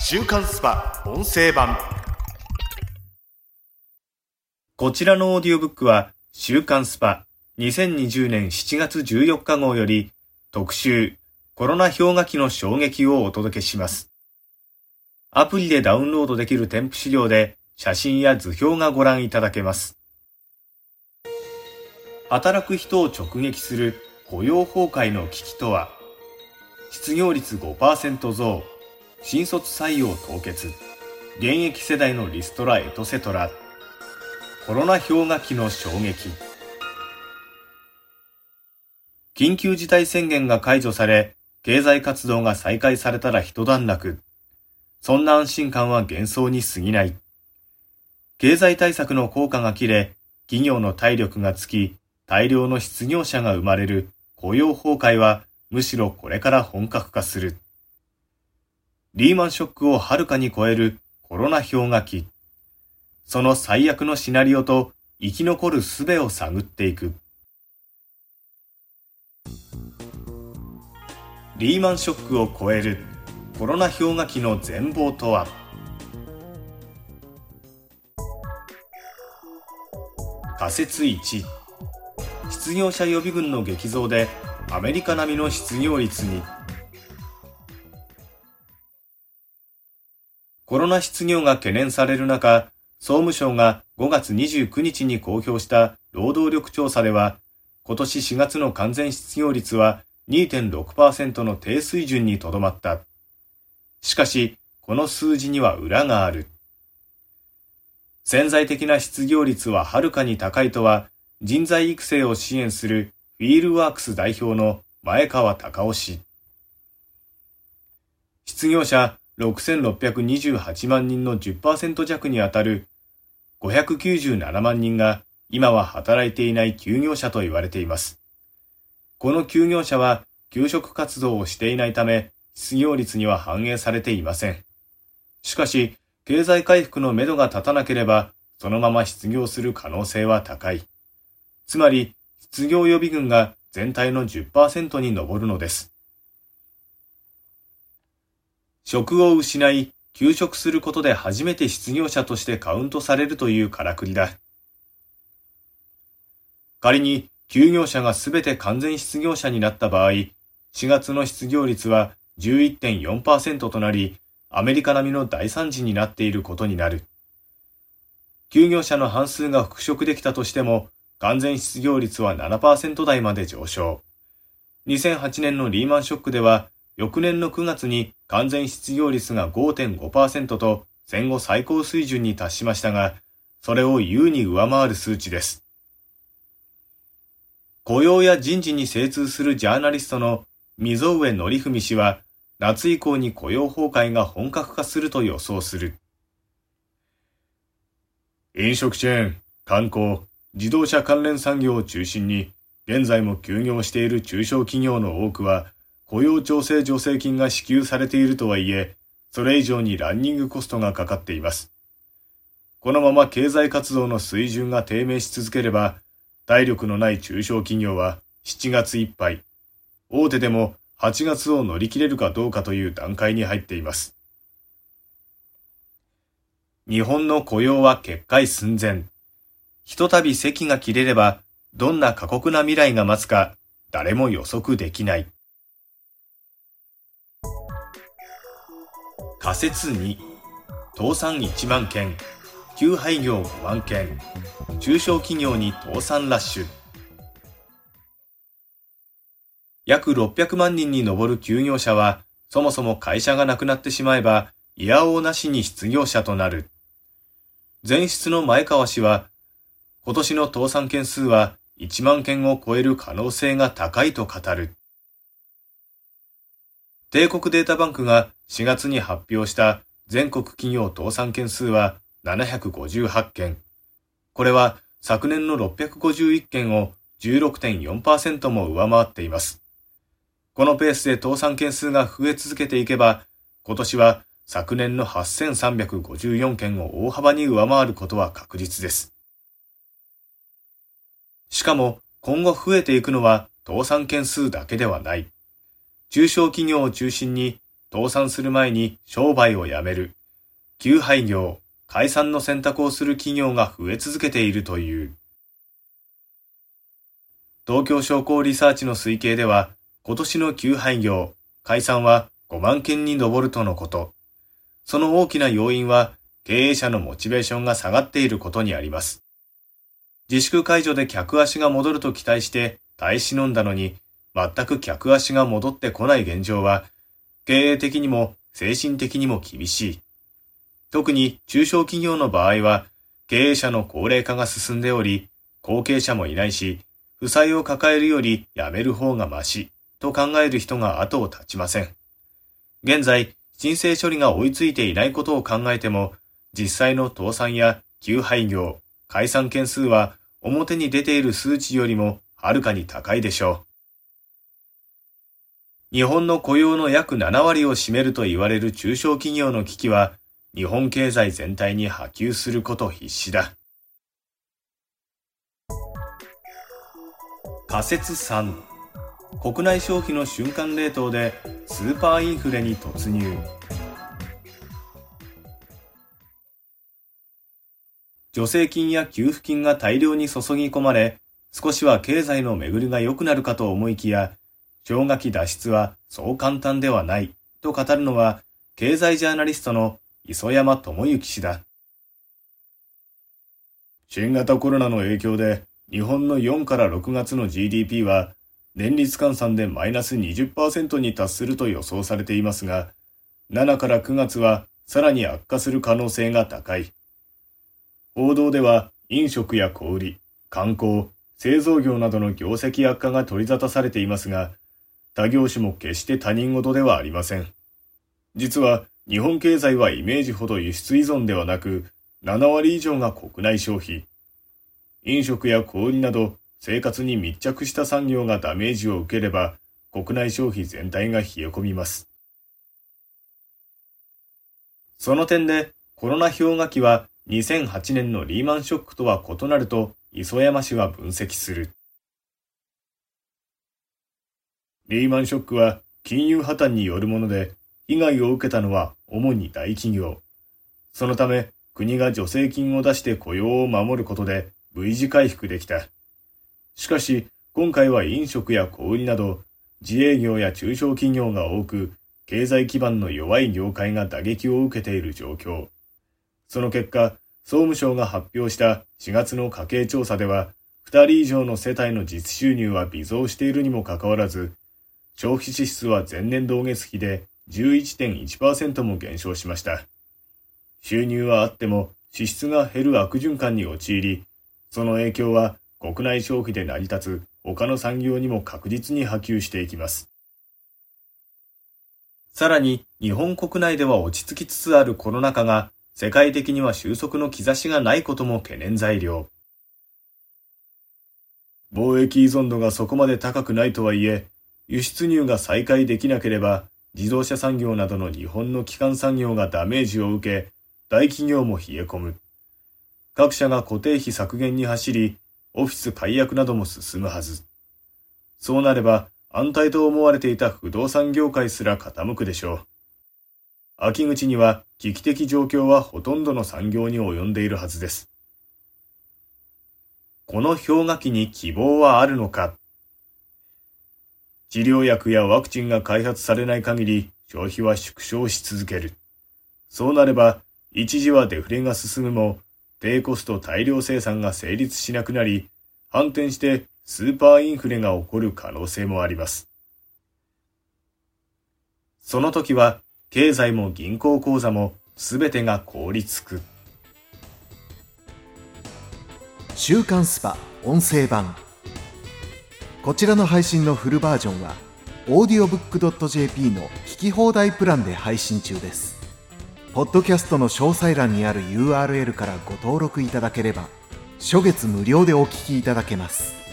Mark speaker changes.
Speaker 1: 週刊スパ音声版
Speaker 2: こちらのオーディオブックは週刊スパ2020年7月14日号より特集コロナ氷河期の衝撃をお届けします。アプリでダウンロードできる添付資料で写真や図表がご覧いただけます。働く人を直撃する雇用崩壊の危機とは失業率5%増新卒採用凍結。現役世代のリストラエトセトラ。コロナ氷河期の衝撃。緊急事態宣言が解除され経済活動が再開されたら一段落。そんな安心感は幻想に過ぎない。経済対策の効果が切れ企業の体力がつき大量の失業者が生まれる雇用崩壊はむしろこれから本格化する。リーマンショックをはるかに超えるコロナ氷河期。その最悪のシナリオと生き残る術を探っていく。リーマンショックを超えるコロナ氷河期の全貌とは？仮説1失業者予備軍の激増でアメリカ並みの失業率にコロナ失業が懸念される中総務省が5月29日に公表した労働力調査では今年4月の完全失業率は2.6%の低水準にとどまった。しかし、この数字には裏がある。潜在的な失業率ははるかに高いとは人材育成を支援するフィールワークス代表の前川隆夫氏。失業者6628万人の10%弱にあたる597万人が今は働いていない休業者と言われています。この休業者は休職活動をしていないため失業率には反映されていません。しかし、経済回復のめどが立たなければ、そのまま失業する可能性は高い。つまり、失業予備軍が全体の10%に上るのです。職を失い、休職することで初めて失業者としてカウントされるというからくりだ。仮に休業者がすべて完全失業者になった場合、4月の失業率は11.4%となり、アメリカ並みの大惨事になっていることになる。休業者の半数が復職できたとしても、完全失業率は7%台まで上昇。2008年のリーマンショックでは、翌年の9月に完全失業率が5.5%と戦後最高水準に達しましたが、それを優に上回る数値です。雇用や人事に精通するジャーナリストの溝上則文氏は、夏以降に雇用崩壊が本格化すると予想する。飲食チェーン、観光、自動車関連産業を中心に、現在も休業している中小企業の多くは、雇用調整助成金が支給されているとはいえ、それ以上にランニングコストがかかっています。このまま経済活動の水準が低迷し続ければ、体力のない中小企業は7月いっぱい、大手でも8月を乗り切れるかどうかという段階に入っています。日本の雇用は決壊寸前。ひとたび席が切れれば、どんな過酷な未来が待つか、誰も予測できない。仮説2、倒産1万件、休廃業5万件、中小企業に倒産ラッシュ。約600万人に上る休業者は、そもそも会社がなくなってしまえば、いやおうなしに失業者となる。前室の前川氏は、今年の倒産件数は1万件を超える可能性が高いと語る。帝国データバンクが4月に発表した全国企業倒産件数は758件。これは昨年の651件を16.4%も上回っています。このペースで倒産件数が増え続けていけば、今年は昨年の8354件を大幅に上回ることは確実です。しかも今後増えていくのは倒産件数だけではない。中小企業を中心に倒産する前に商売を辞める、休廃業、解散の選択をする企業が増え続けているという。東京商工リサーチの推計では、今年の休廃業、解散は5万件に上るとのこと。その大きな要因は、経営者のモチベーションが下がっていることにあります。自粛解除で客足が戻ると期待して耐え忍んだのに、全く客足が戻ってこない現状は、経営的にも精神的にも厳しい。特に中小企業の場合は、経営者の高齢化が進んでおり、後継者もいないし、負債を抱えるより辞める方がまし、と考える人が後を絶ちません。現在、申請処理が追いついていないことを考えても、実際の倒産や休廃業、解散件数は表に出ている数値よりもはるかに高いでしょう。日本の雇用の約7割を占めると言われる中小企業の危機は、日本経済全体に波及すること必至だ。仮説3国内消費の瞬間冷凍でスーパーインフレに突入助成金や給付金が大量に注ぎ込まれ少しは経済の巡りが良くなるかと思いきや氷河期脱出はそう簡単ではないと語るのは経済ジャーナリストの磯山智之氏だ。新型コロナの影響で日本の4から6月の GDP は年率換算でマイナス20%に達すると予想されていますが、7から9月はさらに悪化する可能性が高い。報道では飲食や小売、観光、製造業などの業績悪化が取り沙汰されていますが、他業種も決して他人事ではありません。実は日本経済はイメージほど輸出依存ではなく、7割以上が国内消費。飲食や小売など生活に密着した産業がダメージを受ければ、国内消費全体が冷え込みます。その点で、コロナ氷河期は2008年のリーマンショックとは異なると磯山氏は分析する。リーマンショックは金融破綻によるもので、被害を受けたのは主に大企業。そのため、国が助成金を出して雇用を守ることで V 字回復できた。しかし、今回は飲食や小売など、自営業や中小企業が多く、経済基盤の弱い業界が打撃を受けている状況。その結果、総務省が発表した4月の家計調査では、2人以上の世帯の実収入は微増しているにもかかわらず、消費支出は前年同月比で11.1%も減少しました。収入はあっても支出が減る悪循環に陥り、その影響は国内消費で成り立つ他の産業にも確実に波及していきます。さらに日本国内では落ち着きつつあるコロナ禍が世界的には収束の兆しがないことも懸念材料。貿易依存度がそこまで高くないとはいえ、輸出入が再開できなければ、自動車産業などの日本の基幹産業がダメージを受け、大企業も冷え込む。各社が固定費削減に走り、オフィス解約なども進むはず。そうなれば、安泰と思われていた不動産業界すら傾くでしょう。秋口には危機的状況はほとんどの産業に及んでいるはずです。この氷河期に希望はあるのか？治療薬やワクチンが開発されない限り消費は縮小し続ける。そうなれば、一時はデフレが進むも、低コスト大量生産が成立しなくなり、反転してスーパーインフレが起こる可能性もあります。その時は、経済も銀行口座も全てが凍りつく。
Speaker 1: 週刊スパ音声版こちらの配信のフルバージョンは audiobook.jp の聞き放題プランで配信中です。ポッドキャストの詳細欄にある URL からご登録いただければ初月無料でお聞きいただけます。